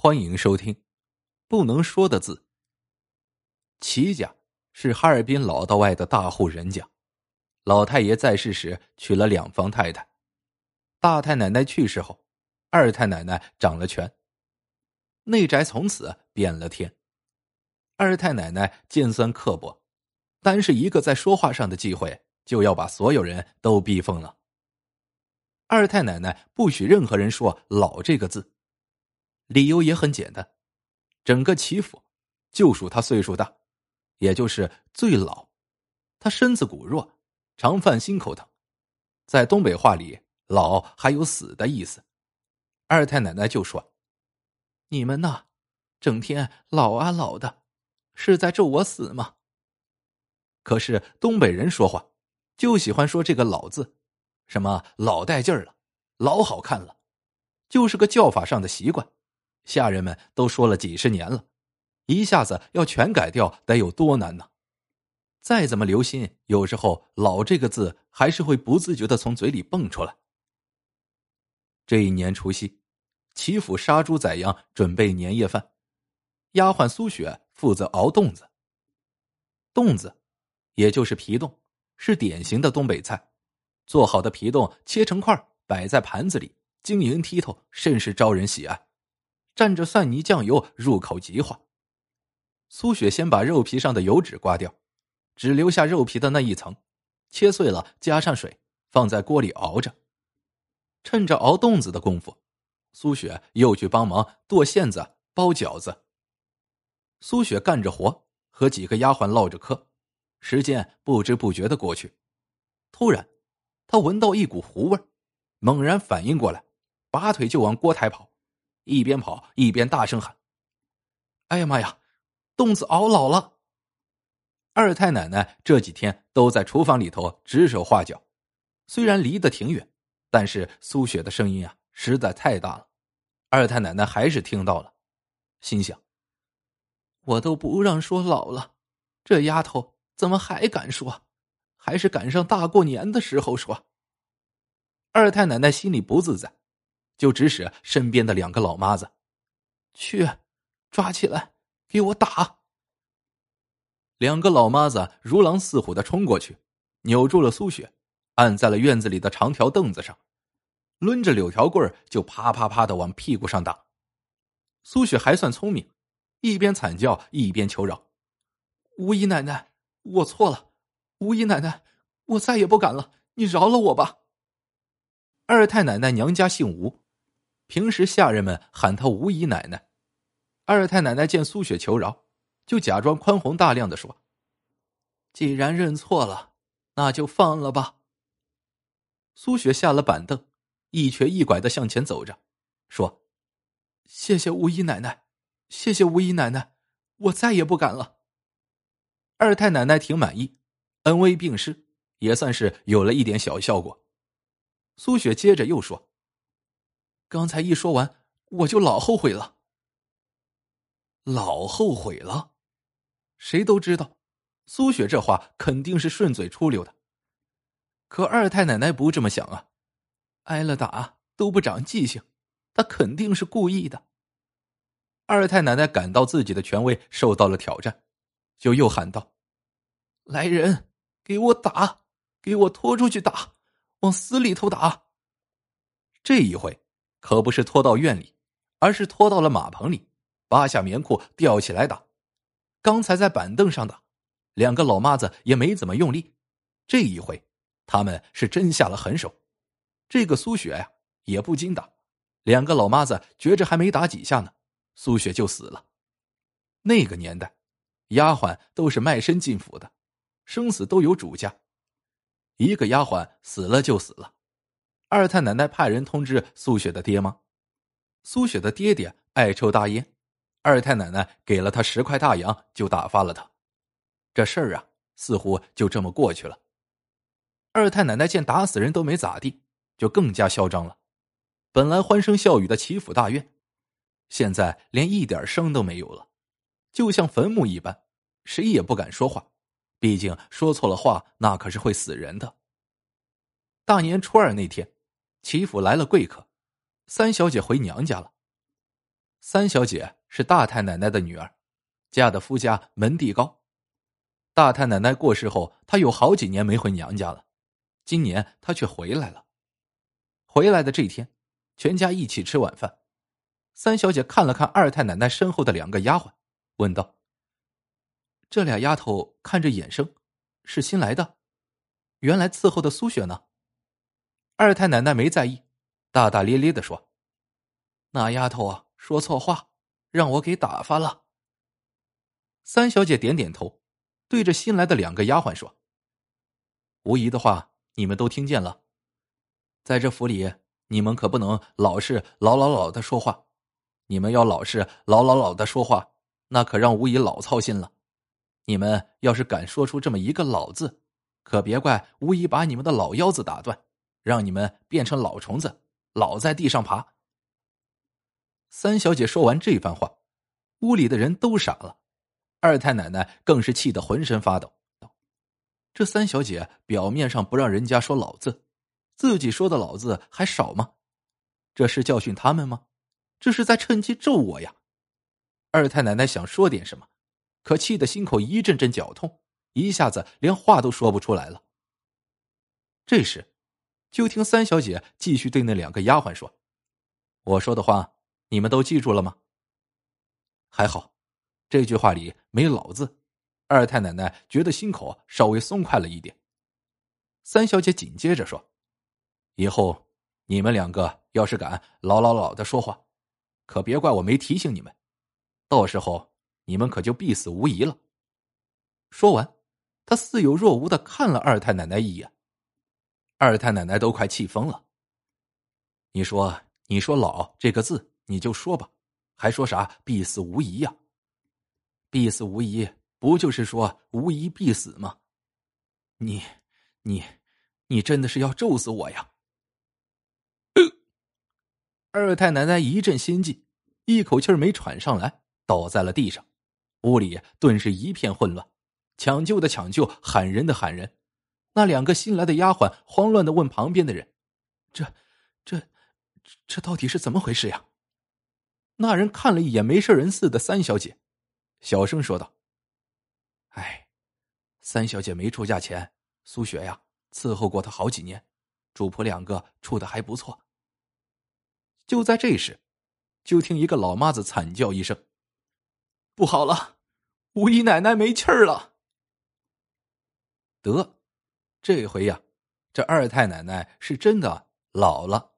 欢迎收听《不能说的字》。齐家是哈尔滨老道外的大户人家，老太爷在世时娶了两房太太，大太奶奶去世后，二太奶奶掌了权。内宅从此变了天。二太奶奶尖酸刻薄，单是一个在说话上的忌讳，就要把所有人都逼疯了。二太奶奶不许任何人说“老”这个字。理由也很简单，整个齐府就属他岁数大，也就是最老。他身子骨弱，常犯心口疼。在东北话里，“老”还有死的意思。二太奶奶就说：“你们呐，整天老啊老的，是在咒我死吗？”可是东北人说话就喜欢说这个“老”字，什么老带劲儿了，老好看了，就是个叫法上的习惯。下人们都说了几十年了，一下子要全改掉，得有多难呢？再怎么留心，有时候“老”这个字还是会不自觉的从嘴里蹦出来。这一年除夕，齐府杀猪宰羊，准备年夜饭。丫鬟苏雪负责熬冻子。冻子，也就是皮冻，是典型的东北菜。做好的皮冻切成块，摆在盘子里，晶莹剔透，甚是招人喜爱。蘸着蒜泥酱油，入口即化。苏雪先把肉皮上的油脂刮掉，只留下肉皮的那一层，切碎了，加上水，放在锅里熬着。趁着熬冻子的功夫，苏雪又去帮忙剁馅子、包饺子。苏雪干着活，和几个丫鬟唠着嗑，时间不知不觉的过去。突然，她闻到一股糊味猛然反应过来，拔腿就往锅台跑。一边跑一边大声喊：“哎呀妈呀，冻子熬老了！”二太奶奶这几天都在厨房里头指手画脚，虽然离得挺远，但是苏雪的声音啊实在太大了，二太奶奶还是听到了，心想：“我都不让说老了，这丫头怎么还敢说？还是赶上大过年的时候说。”二太奶奶心里不自在。就指使身边的两个老妈子，去抓起来，给我打。两个老妈子如狼似虎的冲过去，扭住了苏雪，按在了院子里的长条凳子上，抡着柳条棍就啪啪啪的往屁股上打。苏雪还算聪明，一边惨叫一边求饶：“吴姨奶奶，我错了，吴姨奶奶，我再也不敢了，你饶了我吧。”二太奶奶娘家姓吴。平时下人们喊她吴姨奶奶，二太奶奶见苏雪求饶，就假装宽宏大量的说：“既然认错了，那就放了吧。”苏雪下了板凳，一瘸一拐的向前走着，说：“谢谢吴姨奶奶，谢谢吴姨奶奶，我再也不敢了。”二太奶奶挺满意，恩威并施，也算是有了一点小效果。苏雪接着又说。刚才一说完，我就老后悔了。老后悔了，谁都知道，苏雪这话肯定是顺嘴出溜的。可二太奶奶不这么想啊，挨了打都不长记性，她肯定是故意的。二太奶奶感到自己的权威受到了挑战，就又喊道：“来人，给我打，给我拖出去打，往死里头打。”这一回。可不是拖到院里，而是拖到了马棚里，扒下棉裤吊起来打。刚才在板凳上打，两个老妈子也没怎么用力。这一回，他们是真下了狠手。这个苏雪呀，也不禁打。两个老妈子觉着还没打几下呢，苏雪就死了。那个年代，丫鬟都是卖身进府的，生死都有主家。一个丫鬟死了就死了。二太奶奶派人通知苏雪的爹妈，苏雪的爹爹爱抽大烟，二太奶奶给了他十块大洋，就打发了他。这事儿啊，似乎就这么过去了。二太奶奶见打死人都没咋地，就更加嚣张了。本来欢声笑语的齐府大院，现在连一点声都没有了，就像坟墓一般，谁也不敢说话，毕竟说错了话，那可是会死人的。大年初二那天。齐府来了贵客，三小姐回娘家了。三小姐是大太奶奶的女儿，嫁的夫家门第高。大太奶奶过世后，她有好几年没回娘家了。今年她却回来了。回来的这天，全家一起吃晚饭。三小姐看了看二太奶奶身后的两个丫鬟，问道：“这俩丫头看着眼生，是新来的？原来伺候的苏雪呢？”二太奶奶没在意，大大咧咧的说：“那丫头啊，说错话，让我给打发了。”三小姐点点头，对着新来的两个丫鬟说：“无疑的话，你们都听见了。在这府里，你们可不能老是老老老的说话。你们要老是老老老的说话，那可让吴姨老操心了。你们要是敢说出这么一个老字，可别怪吴姨把你们的老腰子打断。”让你们变成老虫子，老在地上爬。三小姐说完这番话，屋里的人都傻了，二太奶奶更是气得浑身发抖。这三小姐表面上不让人家说老字，自己说的老字还少吗？这是教训他们吗？这是在趁机咒我呀！二太奶奶想说点什么，可气得心口一阵阵绞痛，一下子连话都说不出来了。这时。就听三小姐继续对那两个丫鬟说：“我说的话，你们都记住了吗？”还好，这句话里没“老”字，二太奶奶觉得心口稍微松快了一点。三小姐紧接着说：“以后你们两个要是敢老老老的说话，可别怪我没提醒你们，到时候你们可就必死无疑了。”说完，她似有若无的看了二太奶奶一眼。二太奶奶都快气疯了。你说，你说“老”这个字，你就说吧，还说啥必死无疑呀？必死无疑，不就是说无疑必死吗？你，你，你真的是要咒死我呀！二太奶奶一阵心悸，一口气没喘上来，倒在了地上。屋里顿时一片混乱，抢救的抢救，喊人的喊人。那两个新来的丫鬟慌乱的问旁边的人：“这、这、这到底是怎么回事呀？”那人看了一眼没事人似的三小姐，小声说道：“哎，三小姐没出嫁前，苏雪呀伺候过她好几年，主仆两个处的还不错。”就在这时，就听一个老妈子惨叫一声：“不好了，吴姨奶奶没气儿了！”得。这回呀，这二太奶奶是真的老了。